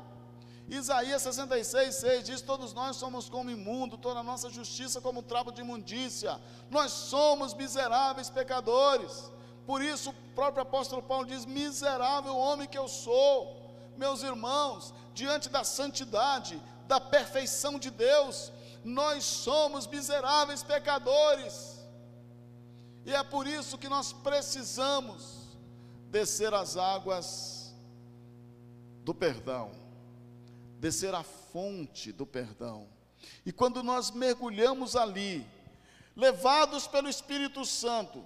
Isaías 66, 6 diz: Todos nós somos como imundo, toda a nossa justiça como trapo de imundícia. Nós somos miseráveis pecadores. Por isso, o próprio apóstolo Paulo diz: Miserável homem que eu sou. Meus irmãos, diante da santidade, da perfeição de Deus, nós somos miseráveis pecadores. E é por isso que nós precisamos descer as águas do perdão, descer a fonte do perdão. E quando nós mergulhamos ali, levados pelo Espírito Santo,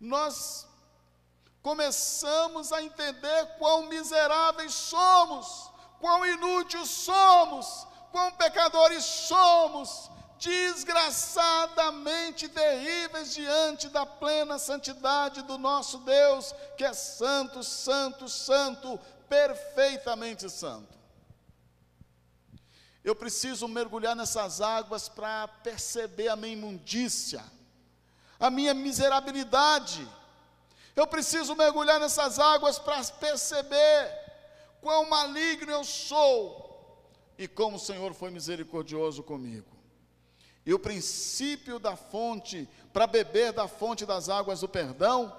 nós começamos a entender quão miseráveis somos, quão inúteis somos, quão pecadores somos, desgraçadamente terríveis diante da plena santidade do nosso Deus, que é santo, santo, santo, perfeitamente santo. Eu preciso mergulhar nessas águas para perceber a minha imundícia, a minha miserabilidade. Eu preciso mergulhar nessas águas para perceber quão maligno eu sou e como o Senhor foi misericordioso comigo. E o princípio da fonte, para beber da fonte das águas do perdão,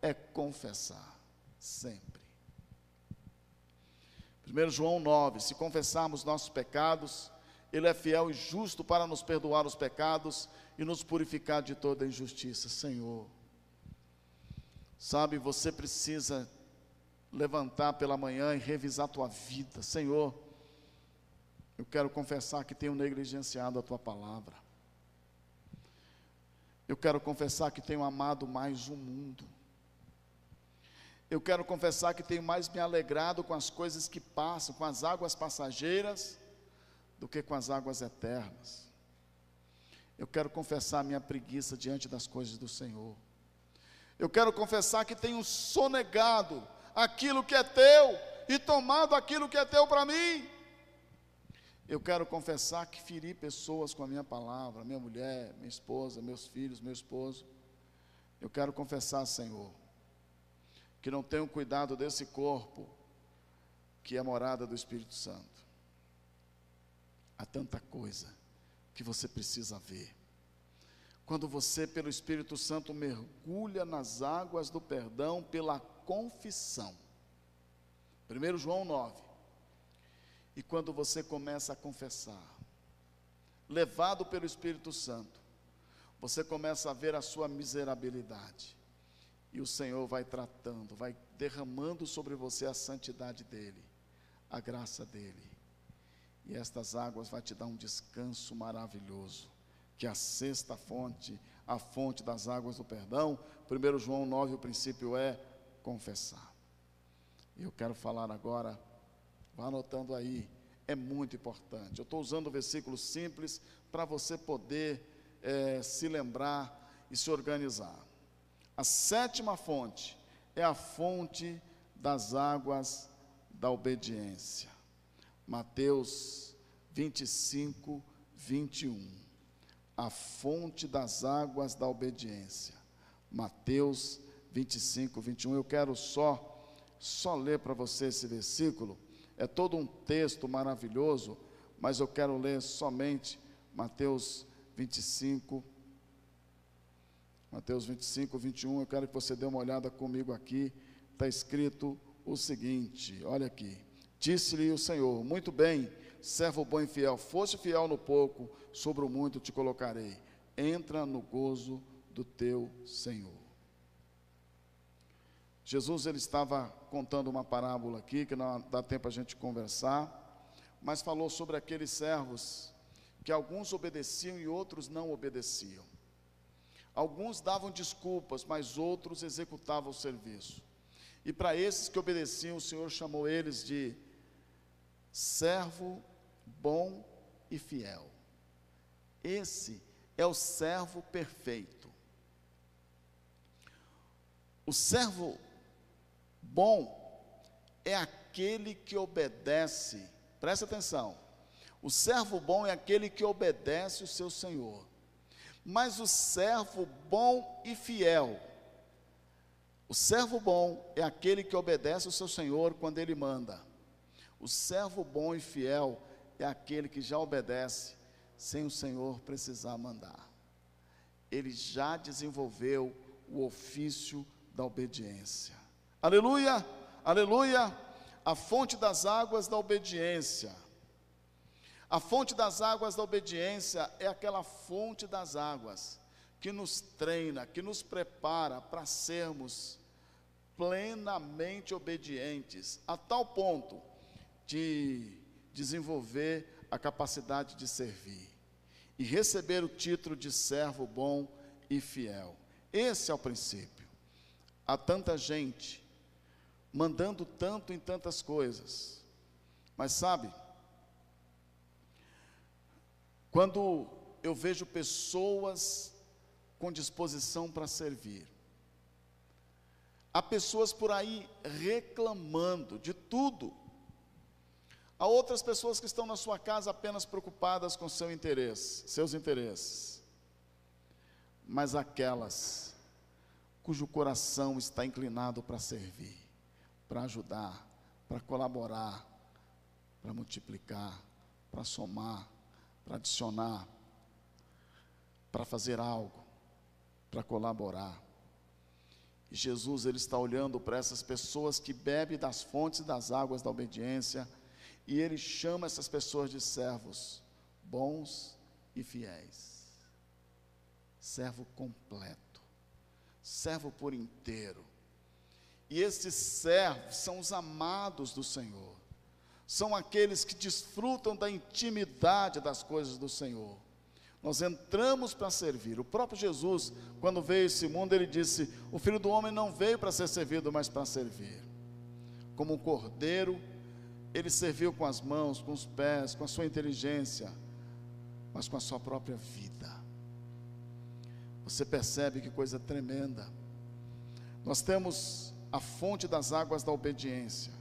é confessar, sempre. 1 João 9: Se confessarmos nossos pecados, Ele é fiel e justo para nos perdoar os pecados e nos purificar de toda injustiça. Senhor, sabe, você precisa levantar pela manhã e revisar a tua vida. Senhor, eu quero confessar que tenho negligenciado a tua palavra. Eu quero confessar que tenho amado mais o mundo. Eu quero confessar que tenho mais me alegrado com as coisas que passam, com as águas passageiras, do que com as águas eternas. Eu quero confessar minha preguiça diante das coisas do Senhor. Eu quero confessar que tenho sonegado aquilo que é teu e tomado aquilo que é teu para mim. Eu quero confessar que feri pessoas com a minha palavra, minha mulher, minha esposa, meus filhos, meu esposo. Eu quero confessar, Senhor, que não tenho cuidado desse corpo que é morada do Espírito Santo. Há tanta coisa que você precisa ver. Quando você, pelo Espírito Santo, mergulha nas águas do perdão pela confissão. 1 João 9. E quando você começa a confessar, levado pelo Espírito Santo, você começa a ver a sua miserabilidade. E o Senhor vai tratando, vai derramando sobre você a santidade dEle, a graça dEle. E estas águas vai te dar um descanso maravilhoso, que a sexta fonte, a fonte das águas do perdão, 1 João 9, o princípio é confessar. E eu quero falar agora, vá anotando aí, é muito importante. Eu estou usando o versículo simples para você poder é, se lembrar e se organizar. A sétima fonte é a fonte das águas da obediência. Mateus 25, 21. A fonte das águas da obediência. Mateus 25, 21. Eu quero só só ler para você esse versículo. É todo um texto maravilhoso, mas eu quero ler somente Mateus 25 Mateus 25, 21. Eu quero que você dê uma olhada comigo aqui. Está escrito o seguinte: olha aqui. Disse-lhe o Senhor: Muito bem, servo bom e fiel, foste fiel no pouco, sobre o muito te colocarei. Entra no gozo do teu Senhor. Jesus ele estava contando uma parábola aqui, que não dá tempo a gente conversar, mas falou sobre aqueles servos que alguns obedeciam e outros não obedeciam. Alguns davam desculpas, mas outros executavam o serviço. E para esses que obedeciam, o Senhor chamou eles de servo bom e fiel. Esse é o servo perfeito. O servo bom é aquele que obedece, presta atenção. O servo bom é aquele que obedece o seu senhor. Mas o servo bom e fiel, o servo bom é aquele que obedece o seu senhor quando ele manda. O servo bom e fiel é aquele que já obedece sem o senhor precisar mandar. Ele já desenvolveu o ofício da obediência. Aleluia, aleluia. A fonte das águas da obediência. A fonte das águas da obediência é aquela fonte das águas que nos treina, que nos prepara para sermos plenamente obedientes, a tal ponto de desenvolver a capacidade de servir e receber o título de servo bom e fiel. Esse é o princípio. Há tanta gente mandando tanto em tantas coisas. Mas sabe, quando eu vejo pessoas com disposição para servir, há pessoas por aí reclamando de tudo. Há outras pessoas que estão na sua casa apenas preocupadas com seu interesse, seus interesses. Mas aquelas cujo coração está inclinado para servir para ajudar, para colaborar, para multiplicar, para somar, para adicionar, para fazer algo, para colaborar. E Jesus ele está olhando para essas pessoas que bebem das fontes das águas da obediência e ele chama essas pessoas de servos bons e fiéis. Servo completo, servo por inteiro e esses servos são os amados do Senhor. São aqueles que desfrutam da intimidade das coisas do Senhor. Nós entramos para servir. O próprio Jesus, quando veio a esse mundo, ele disse: O filho do homem não veio para ser servido, mas para servir. Como um cordeiro, ele serviu com as mãos, com os pés, com a sua inteligência, mas com a sua própria vida. Você percebe que coisa tremenda. Nós temos a fonte das águas da obediência,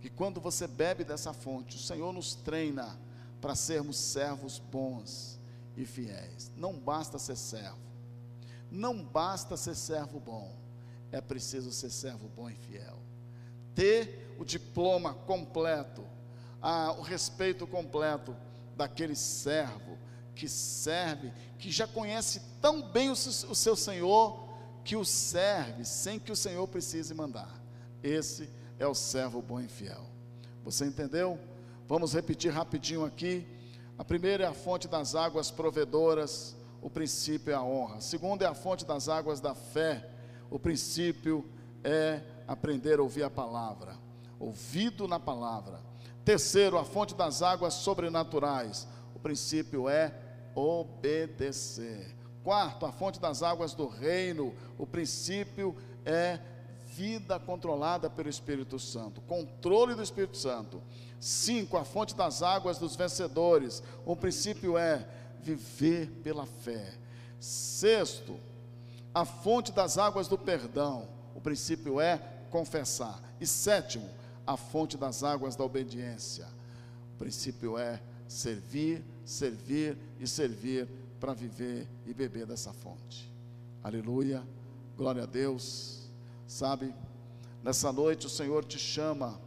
que quando você bebe dessa fonte, o Senhor nos treina para sermos servos bons e fiéis. Não basta ser servo, não basta ser servo bom, é preciso ser servo bom e fiel. Ter o diploma completo, a, o respeito completo daquele servo que serve, que já conhece tão bem o, o seu Senhor, que o serve sem que o Senhor precise mandar. Esse é o servo bom e fiel. Você entendeu? Vamos repetir rapidinho aqui. A primeira é a fonte das águas provedoras, o princípio é a honra. A segunda é a fonte das águas da fé, o princípio é aprender a ouvir a palavra, ouvido na palavra. Terceiro, a fonte das águas sobrenaturais, o princípio é obedecer. Quarto, a fonte das águas do reino, o princípio é vida controlada pelo Espírito Santo, controle do Espírito Santo. Cinco, a fonte das águas dos vencedores. O princípio é viver pela fé. Sexto, a fonte das águas do perdão. O princípio é confessar. E sétimo, a fonte das águas da obediência. O princípio é servir, servir e servir para viver e beber dessa fonte. Aleluia. Glória a Deus. Sabe, nessa noite o Senhor te chama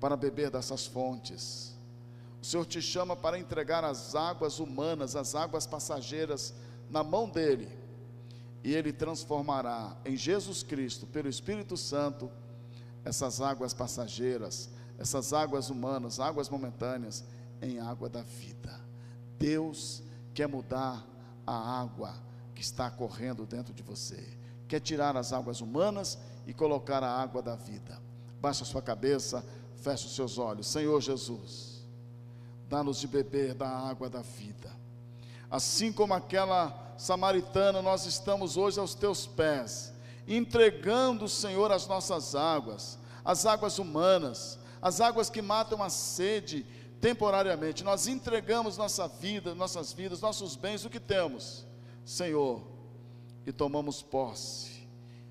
para beber dessas fontes. O Senhor te chama para entregar as águas humanas, as águas passageiras na mão dele, e ele transformará em Jesus Cristo, pelo Espírito Santo, essas águas passageiras, essas águas humanas, águas momentâneas, em água da vida. Deus quer mudar a água que está correndo dentro de você, quer tirar as águas humanas e colocar a água da vida. Baixa sua cabeça. Feche os seus olhos. Senhor Jesus, dá-nos de beber da água da vida. Assim como aquela samaritana, nós estamos hoje aos teus pés, entregando, Senhor, as nossas águas, as águas humanas, as águas que matam a sede temporariamente. Nós entregamos nossa vida, nossas vidas, nossos bens, o que temos, Senhor, e tomamos posse.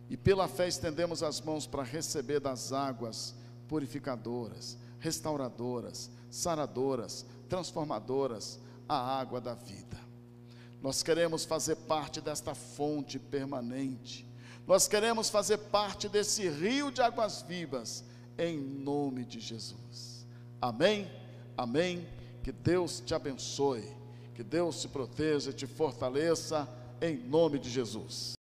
E pela fé estendemos as mãos para receber das águas purificadoras, restauradoras, saradoras, transformadoras, a água da vida. Nós queremos fazer parte desta fonte permanente. Nós queremos fazer parte desse rio de águas vivas, em nome de Jesus. Amém? Amém? Que Deus te abençoe, que Deus te proteja, te fortaleça, em nome de Jesus.